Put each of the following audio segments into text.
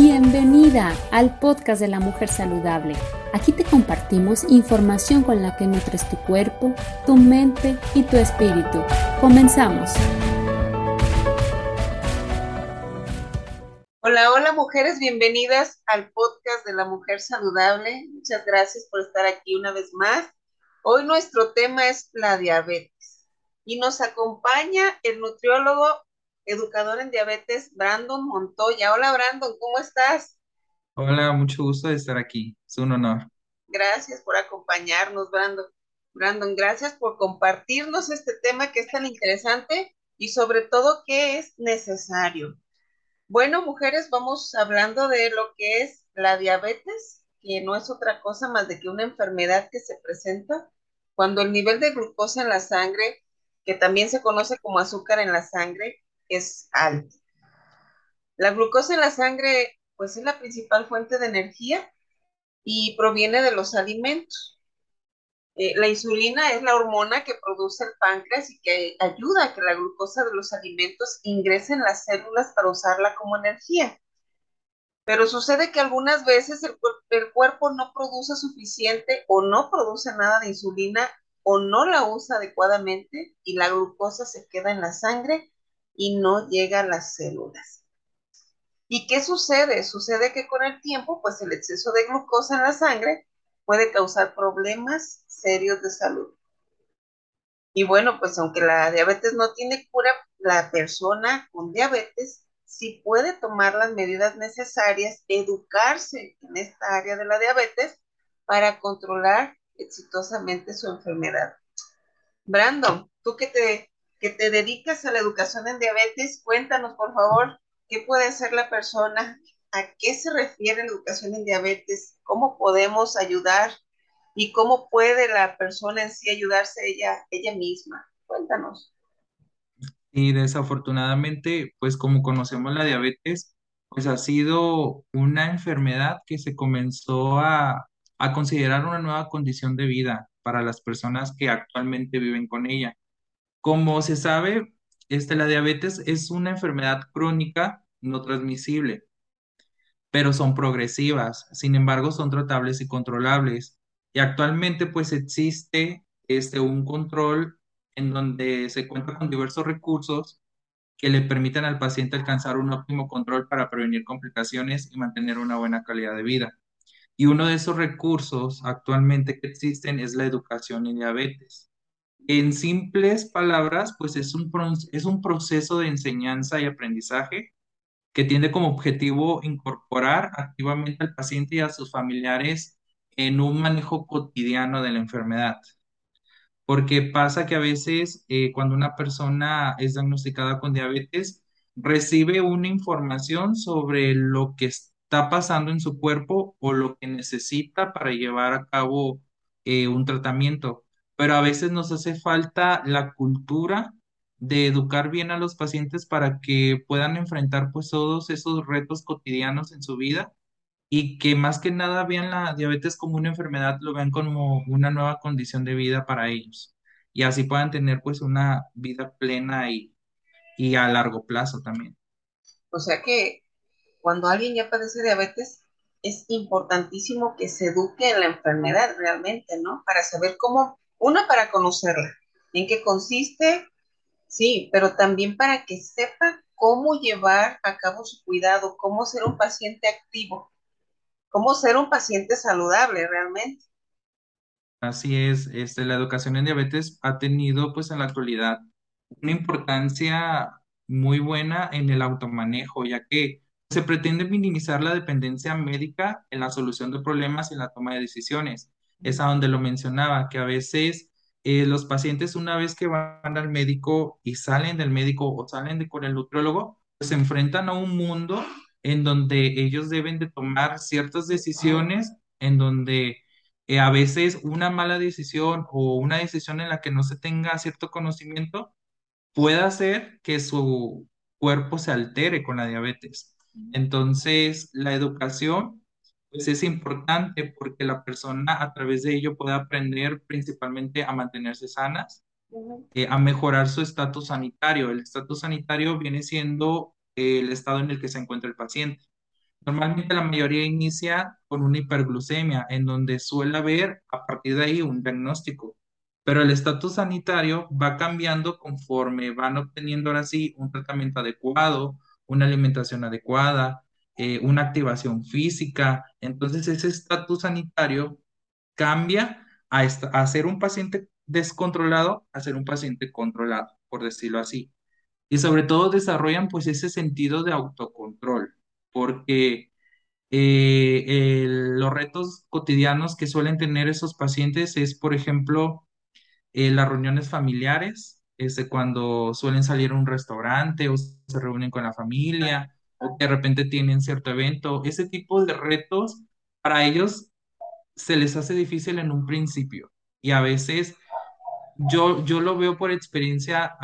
Bienvenida al podcast de la mujer saludable. Aquí te compartimos información con la que nutres tu cuerpo, tu mente y tu espíritu. Comenzamos. Hola, hola mujeres, bienvenidas al podcast de la mujer saludable. Muchas gracias por estar aquí una vez más. Hoy nuestro tema es la diabetes y nos acompaña el nutriólogo educador en diabetes, Brandon Montoya. Hola Brandon, ¿cómo estás? Hola, mucho gusto de estar aquí. Es un honor. Gracias por acompañarnos, Brandon. Brandon, gracias por compartirnos este tema que es tan interesante y sobre todo que es necesario. Bueno, mujeres, vamos hablando de lo que es la diabetes, que no es otra cosa más de que una enfermedad que se presenta cuando el nivel de glucosa en la sangre, que también se conoce como azúcar en la sangre, es alto. La glucosa en la sangre, pues es la principal fuente de energía y proviene de los alimentos. Eh, la insulina es la hormona que produce el páncreas y que ayuda a que la glucosa de los alimentos ingrese en las células para usarla como energía. Pero sucede que algunas veces el, el cuerpo no produce suficiente o no produce nada de insulina o no la usa adecuadamente y la glucosa se queda en la sangre y no llega a las células. ¿Y qué sucede? Sucede que con el tiempo, pues el exceso de glucosa en la sangre puede causar problemas serios de salud. Y bueno, pues aunque la diabetes no tiene cura, la persona con diabetes sí puede tomar las medidas necesarias, educarse en esta área de la diabetes para controlar exitosamente su enfermedad. Brandon, tú que te que te dedicas a la educación en diabetes, cuéntanos por favor qué puede hacer la persona, a qué se refiere la educación en diabetes, cómo podemos ayudar y cómo puede la persona en sí ayudarse ella, ella misma. Cuéntanos. Y desafortunadamente, pues como conocemos la diabetes, pues ha sido una enfermedad que se comenzó a, a considerar una nueva condición de vida para las personas que actualmente viven con ella. Como se sabe, este, la diabetes es una enfermedad crónica no transmisible, pero son progresivas, sin embargo son tratables y controlables. Y actualmente pues existe este, un control en donde se cuenta con diversos recursos que le permiten al paciente alcanzar un óptimo control para prevenir complicaciones y mantener una buena calidad de vida. Y uno de esos recursos actualmente que existen es la educación en diabetes. En simples palabras, pues es un, es un proceso de enseñanza y aprendizaje que tiene como objetivo incorporar activamente al paciente y a sus familiares en un manejo cotidiano de la enfermedad. Porque pasa que a veces eh, cuando una persona es diagnosticada con diabetes, recibe una información sobre lo que está pasando en su cuerpo o lo que necesita para llevar a cabo eh, un tratamiento pero a veces nos hace falta la cultura de educar bien a los pacientes para que puedan enfrentar pues todos esos retos cotidianos en su vida y que más que nada vean la diabetes como una enfermedad, lo vean como una nueva condición de vida para ellos y así puedan tener pues una vida plena y, y a largo plazo también. O sea que cuando alguien ya padece diabetes, es importantísimo que se eduque en la enfermedad realmente, ¿no? Para saber cómo una para conocerla, en qué consiste, sí, pero también para que sepa cómo llevar a cabo su cuidado, cómo ser un paciente activo, cómo ser un paciente saludable realmente. Así es, este, la educación en diabetes ha tenido pues en la actualidad una importancia muy buena en el automanejo, ya que se pretende minimizar la dependencia médica en la solución de problemas y en la toma de decisiones es a donde lo mencionaba, que a veces eh, los pacientes una vez que van al médico y salen del médico o salen de, con el nutriólogo, pues se enfrentan a un mundo en donde ellos deben de tomar ciertas decisiones, en donde eh, a veces una mala decisión o una decisión en la que no se tenga cierto conocimiento puede hacer que su cuerpo se altere con la diabetes. Entonces, la educación pues es importante porque la persona a través de ello puede aprender principalmente a mantenerse sanas, eh, a mejorar su estatus sanitario. El estatus sanitario viene siendo el estado en el que se encuentra el paciente. Normalmente la mayoría inicia con una hiperglucemia, en donde suele haber a partir de ahí un diagnóstico. Pero el estatus sanitario va cambiando conforme van obteniendo ahora sí un tratamiento adecuado, una alimentación adecuada, eh, una activación física. Entonces ese estatus sanitario cambia a, a ser un paciente descontrolado a ser un paciente controlado, por decirlo así. Y sobre todo desarrollan pues ese sentido de autocontrol, porque eh, los retos cotidianos que suelen tener esos pacientes es, por ejemplo, eh, las reuniones familiares, este, cuando suelen salir a un restaurante o se reúnen con la familia o de repente tienen cierto evento, ese tipo de retos para ellos se les hace difícil en un principio y a veces yo, yo lo veo por experiencia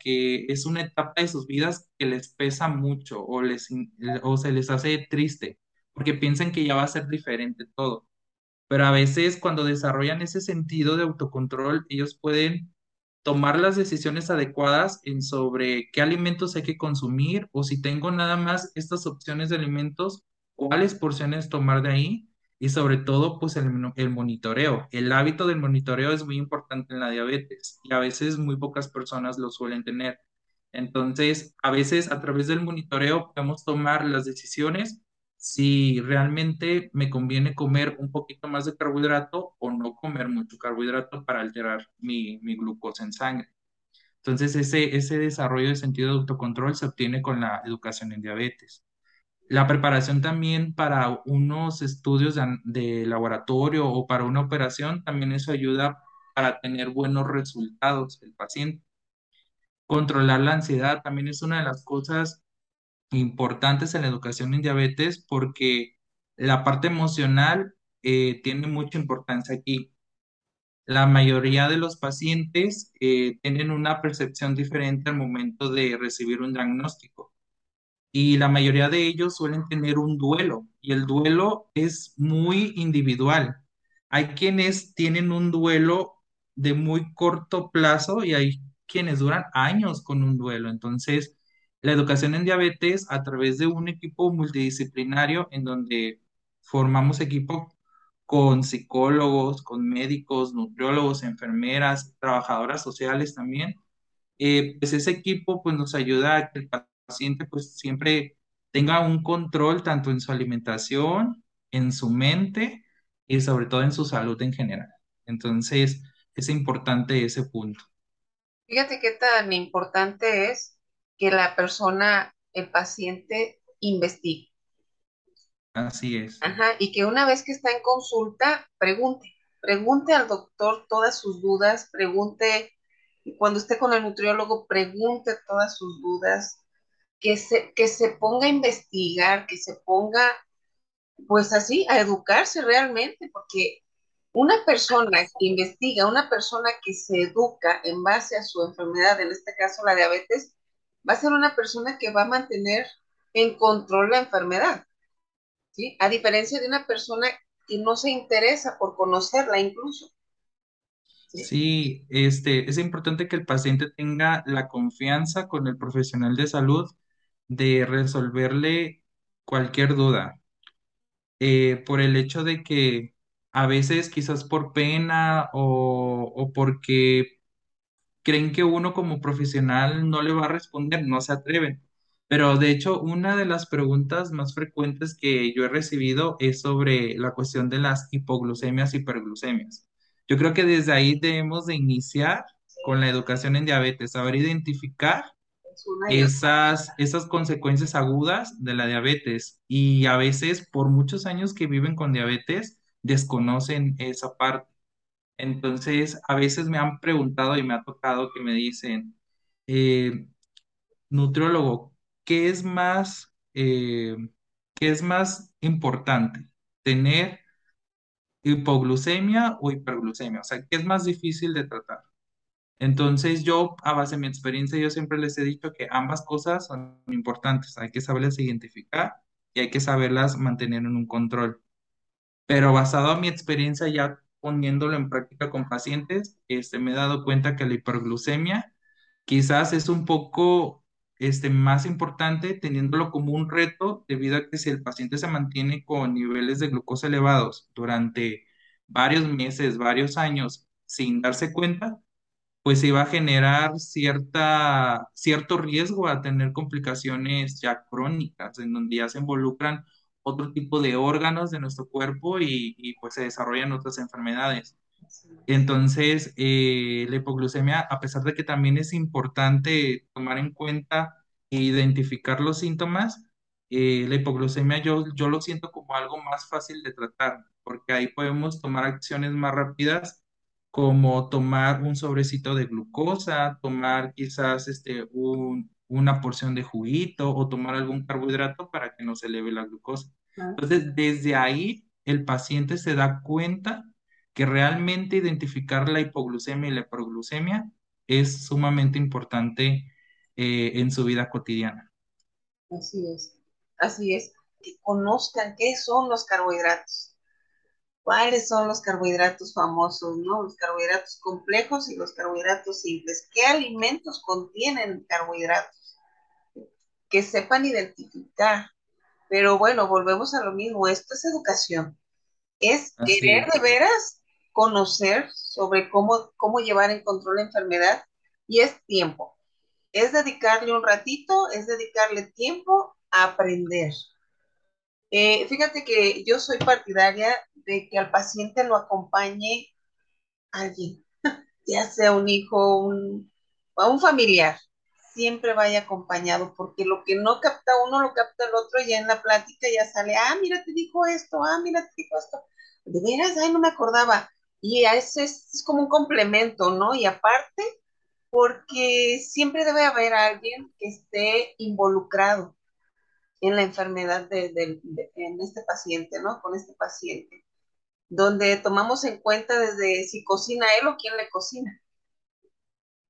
que es una etapa de sus vidas que les pesa mucho o, les, o se les hace triste porque piensan que ya va a ser diferente todo. Pero a veces cuando desarrollan ese sentido de autocontrol, ellos pueden tomar las decisiones adecuadas sobre qué alimentos hay que consumir o si tengo nada más estas opciones de alimentos, cuáles porciones tomar de ahí y sobre todo pues el monitoreo. El hábito del monitoreo es muy importante en la diabetes y a veces muy pocas personas lo suelen tener. Entonces, a veces a través del monitoreo podemos tomar las decisiones si realmente me conviene comer un poquito más de carbohidrato o no comer mucho carbohidrato para alterar mi, mi glucosa en sangre. Entonces, ese, ese desarrollo de sentido de autocontrol se obtiene con la educación en diabetes. La preparación también para unos estudios de, de laboratorio o para una operación, también eso ayuda para tener buenos resultados del paciente. Controlar la ansiedad también es una de las cosas importantes en la educación en diabetes porque la parte emocional eh, tiene mucha importancia aquí. La mayoría de los pacientes eh, tienen una percepción diferente al momento de recibir un diagnóstico y la mayoría de ellos suelen tener un duelo y el duelo es muy individual. Hay quienes tienen un duelo de muy corto plazo y hay quienes duran años con un duelo. Entonces, la educación en diabetes a través de un equipo multidisciplinario en donde formamos equipo con psicólogos, con médicos, nutriólogos, enfermeras, trabajadoras sociales también. Eh, pues ese equipo pues nos ayuda a que el paciente pues siempre tenga un control tanto en su alimentación, en su mente y sobre todo en su salud en general. Entonces, es importante ese punto. Fíjate qué tan importante es que la persona, el paciente, investigue. Así es. Ajá, y que una vez que está en consulta, pregunte, pregunte al doctor todas sus dudas, pregunte, cuando esté con el nutriólogo, pregunte todas sus dudas, que se, que se ponga a investigar, que se ponga, pues así, a educarse realmente, porque una persona que investiga, una persona que se educa en base a su enfermedad, en este caso la diabetes, va a ser una persona que va a mantener en control la enfermedad, ¿sí? A diferencia de una persona que no se interesa por conocerla incluso. Sí, este, es importante que el paciente tenga la confianza con el profesional de salud de resolverle cualquier duda, eh, por el hecho de que a veces quizás por pena o, o porque creen que uno como profesional no le va a responder, no se atreven. Pero de hecho, una de las preguntas más frecuentes que yo he recibido es sobre la cuestión de las hipoglucemias y hiperglucemias. Yo creo que desde ahí debemos de iniciar con la educación en diabetes, saber identificar esas, esas consecuencias agudas de la diabetes. Y a veces, por muchos años que viven con diabetes, desconocen esa parte. Entonces, a veces me han preguntado y me ha tocado que me dicen, eh, nutriólogo, ¿qué es más, eh, qué es más importante? ¿Tener hipoglucemia o hiperglucemia? O sea, ¿qué es más difícil de tratar? Entonces, yo, a base de mi experiencia, yo siempre les he dicho que ambas cosas son importantes. Hay que saberlas identificar y hay que saberlas mantener en un control. Pero basado en mi experiencia ya poniéndolo en práctica con pacientes, este, me he dado cuenta que la hiperglucemia quizás es un poco este, más importante, teniéndolo como un reto, debido a que si el paciente se mantiene con niveles de glucosa elevados durante varios meses, varios años, sin darse cuenta, pues se va a generar cierta, cierto riesgo a tener complicaciones ya crónicas, en donde ya se involucran otro tipo de órganos de nuestro cuerpo y, y pues se desarrollan otras enfermedades. Entonces, eh, la hipoglucemia, a pesar de que también es importante tomar en cuenta e identificar los síntomas, eh, la hipoglucemia yo, yo lo siento como algo más fácil de tratar, porque ahí podemos tomar acciones más rápidas, como tomar un sobrecito de glucosa, tomar quizás este, un- una porción de juguito o tomar algún carbohidrato para que no se eleve la glucosa. Ah, Entonces, desde ahí el paciente se da cuenta que realmente identificar la hipoglucemia y la hiperglucemia es sumamente importante eh, en su vida cotidiana. Así es, así es. Que conozcan qué son los carbohidratos, cuáles son los carbohidratos famosos, ¿no? Los carbohidratos complejos y los carbohidratos simples. ¿Qué alimentos contienen carbohidratos? Que sepan identificar. Pero bueno, volvemos a lo mismo. Esto es educación. Es Así querer es. de veras conocer sobre cómo, cómo llevar en control la enfermedad y es tiempo. Es dedicarle un ratito, es dedicarle tiempo a aprender. Eh, fíjate que yo soy partidaria de que al paciente lo acompañe alguien, ya sea un hijo, un, un familiar, siempre vaya acompañado, porque lo que no capta uno lo capta el otro, y ya en la plática ya sale, ah, mira, te dijo esto, ah, mira, te dijo esto, de veras, ay, no me acordaba, y eso es, es como un complemento, ¿no? Y aparte, porque siempre debe haber alguien que esté involucrado en la enfermedad de, de, en este paciente, ¿no? Con este paciente, donde tomamos en cuenta desde si cocina él o quién le cocina,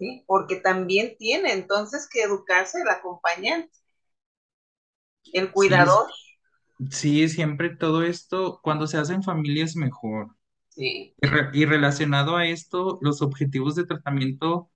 ¿sí? Porque también tiene entonces que educarse el acompañante, el cuidador, sí, siempre todo esto, cuando se hace en familia es mejor. ¿sí? Y, re- y relacionado a esto, los objetivos de tratamiento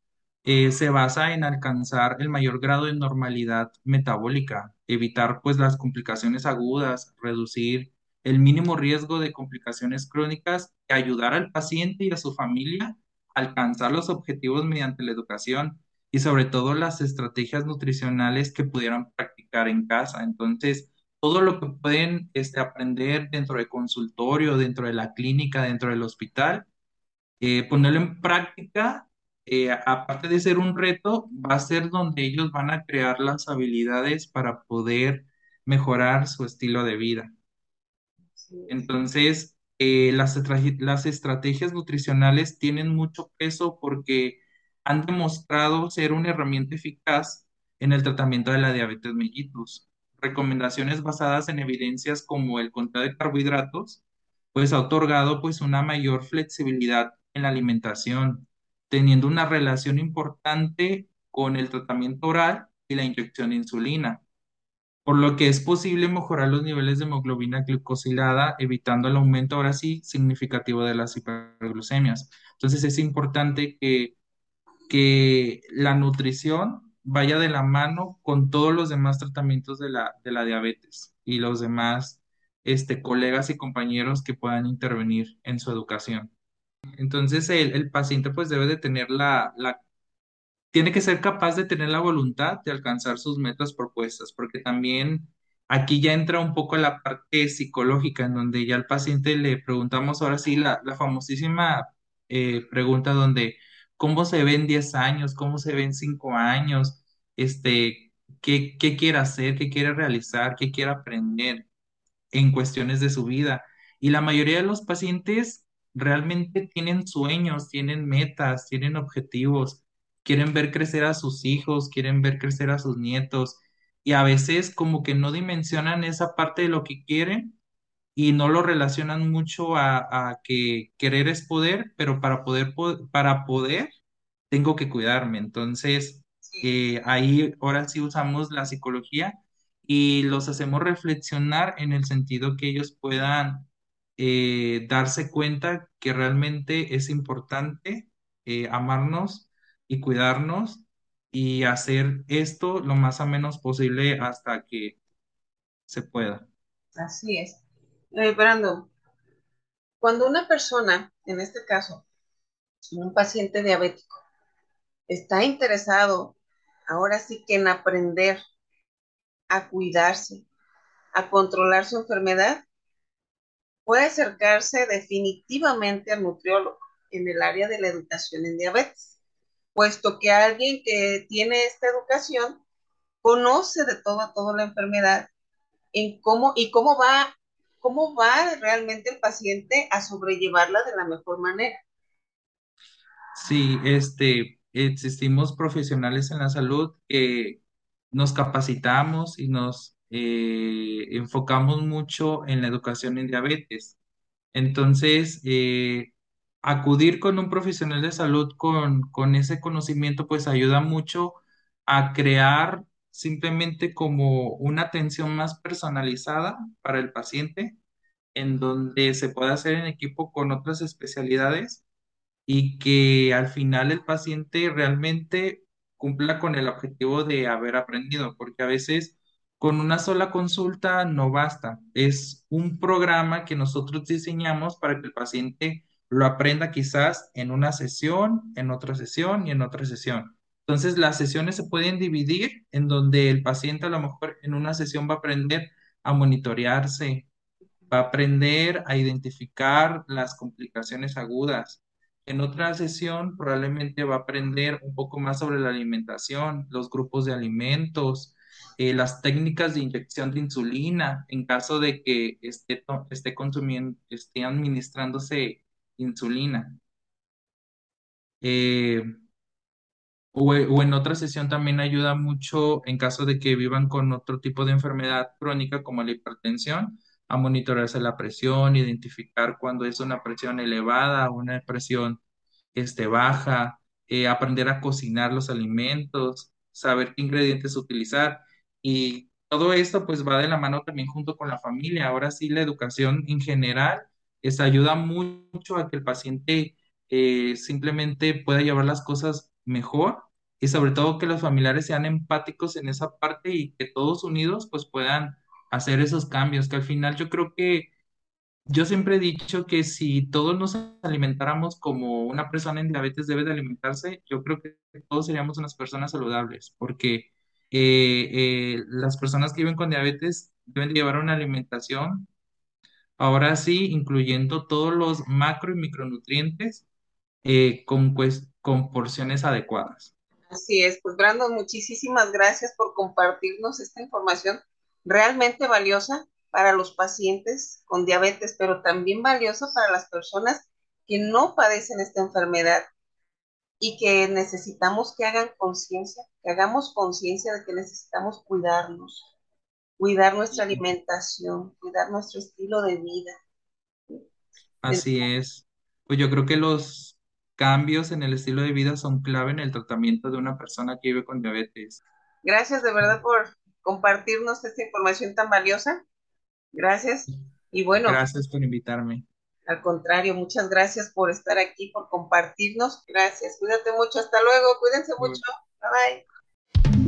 eh, se basa en alcanzar el mayor grado de normalidad metabólica, evitar pues las complicaciones agudas, reducir el mínimo riesgo de complicaciones crónicas y ayudar al paciente y a su familia alcanzar los objetivos mediante la educación y sobre todo las estrategias nutricionales que pudieran practicar en casa. Entonces, todo lo que pueden este, aprender dentro del consultorio, dentro de la clínica, dentro del hospital, eh, ponerlo en práctica, eh, aparte de ser un reto, va a ser donde ellos van a crear las habilidades para poder mejorar su estilo de vida. Entonces, eh, las, estrategias nutricionales tienen mucho peso porque han demostrado ser una herramienta eficaz en el tratamiento de la diabetes mellitus. Recomendaciones basadas en evidencias como el conteo de carbohidratos, pues ha otorgado pues una mayor flexibilidad en la alimentación, teniendo una relación importante con el tratamiento oral y la inyección de insulina por lo que es posible mejorar los niveles de hemoglobina glucosilada, evitando el aumento ahora sí significativo de las hiperglucemias. Entonces es importante que, que la nutrición vaya de la mano con todos los demás tratamientos de la, de la diabetes y los demás este, colegas y compañeros que puedan intervenir en su educación. Entonces el, el paciente pues debe de tener la, la tiene que ser capaz de tener la voluntad de alcanzar sus metas propuestas, porque también aquí ya entra un poco la parte psicológica, en donde ya al paciente le preguntamos ahora sí la, la famosísima eh, pregunta donde, ¿cómo se ve en 10 años? ¿Cómo se ve en 5 años? Este, ¿qué, qué quiere hacer? ¿Qué quiere realizar? ¿Qué quiere aprender? en cuestiones de su vida. Y la mayoría de los pacientes realmente tienen sueños, tienen metas, tienen objetivos, quieren ver crecer a sus hijos, quieren ver crecer a sus nietos. Y a veces como que no dimensionan esa parte de lo que quieren y no lo relacionan mucho a, a que querer es poder, pero para poder, po- para poder tengo que cuidarme. Entonces, eh, ahí ahora sí usamos la psicología y los hacemos reflexionar en el sentido que ellos puedan eh, darse cuenta que realmente es importante eh, amarnos y cuidarnos y hacer esto lo más a menos posible hasta que se pueda. Así es. Eh, Brandon, cuando una persona, en este caso, un paciente diabético, está interesado ahora sí que en aprender a cuidarse, a controlar su enfermedad, puede acercarse definitivamente al nutriólogo en el área de la educación en diabetes, puesto que alguien que tiene esta educación conoce de todo a todo la enfermedad en cómo y cómo va cómo va realmente el paciente a sobrellevarla de la mejor manera. Sí, este, existimos profesionales en la salud que nos capacitamos y nos eh, enfocamos mucho en la educación en diabetes. Entonces, eh, acudir con un profesional de salud con, con ese conocimiento, pues ayuda mucho a crear simplemente como una atención más personalizada para el paciente, en donde se puede hacer en equipo con otras especialidades y que al final el paciente realmente cumpla con el objetivo de haber aprendido, porque a veces con una sola consulta no basta. Es un programa que nosotros diseñamos para que el paciente lo aprenda quizás en una sesión, en otra sesión y en otra sesión. Entonces, las sesiones se pueden dividir en donde el paciente a lo mejor en una sesión va a aprender a monitorearse, va a aprender a identificar las complicaciones agudas. En otra sesión probablemente va a aprender un poco más sobre la alimentación, los grupos de alimentos, eh, las técnicas de inyección de insulina en caso de que esté, esté consumiendo, esté administrándose insulina. Eh, o, en otra sesión también ayuda mucho en caso de que vivan con otro tipo de enfermedad crónica como la hipertensión, a monitorearse la presión, identificar cuando es una presión elevada, una presión este, baja, eh, aprender a cocinar los alimentos, saber qué ingredientes utilizar. Y todo esto pues va de la mano también junto con la familia. Ahora sí, la educación en general es, ayuda mucho a que el paciente eh, simplemente pueda llevar las cosas mejor y sobre todo que los familiares sean empáticos en esa parte y que todos unidos pues puedan hacer esos cambios, que al final yo creo que yo siempre he dicho que si todos nos alimentáramos como una persona en diabetes debe de alimentarse, yo creo que todos seríamos unas personas saludables, porque eh, eh, las personas que viven con diabetes deben de llevar una alimentación, ahora sí, incluyendo todos los macro y micronutrientes eh, con, con porciones adecuadas. Así es, pues Brandon, muchísimas gracias por compartirnos esta información realmente valiosa para los pacientes con diabetes, pero también valiosa para las personas que no padecen esta enfermedad y que necesitamos que hagan conciencia, que hagamos conciencia de que necesitamos cuidarnos, cuidar nuestra alimentación, cuidar nuestro estilo de vida. Así es. Pues yo creo que los cambios en el estilo de vida son clave en el tratamiento de una persona que vive con diabetes. Gracias de verdad por compartirnos esta información tan valiosa. Gracias. Y bueno. Gracias por invitarme. Al contrario, muchas gracias por estar aquí, por compartirnos. Gracias. Cuídate mucho. Hasta luego. Cuídense mucho. Bye bye.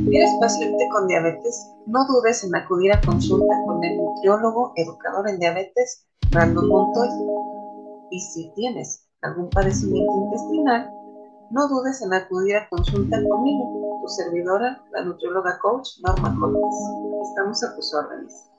¿Eres paciente con diabetes? No dudes en acudir a consulta con el nutriólogo educador en diabetes, Brandon Montoy. Y si tienes algún padecimiento intestinal, no dudes en acudir a consulta conmigo, tu servidora, la nutrióloga coach Norma Cortés. Estamos a tus órdenes.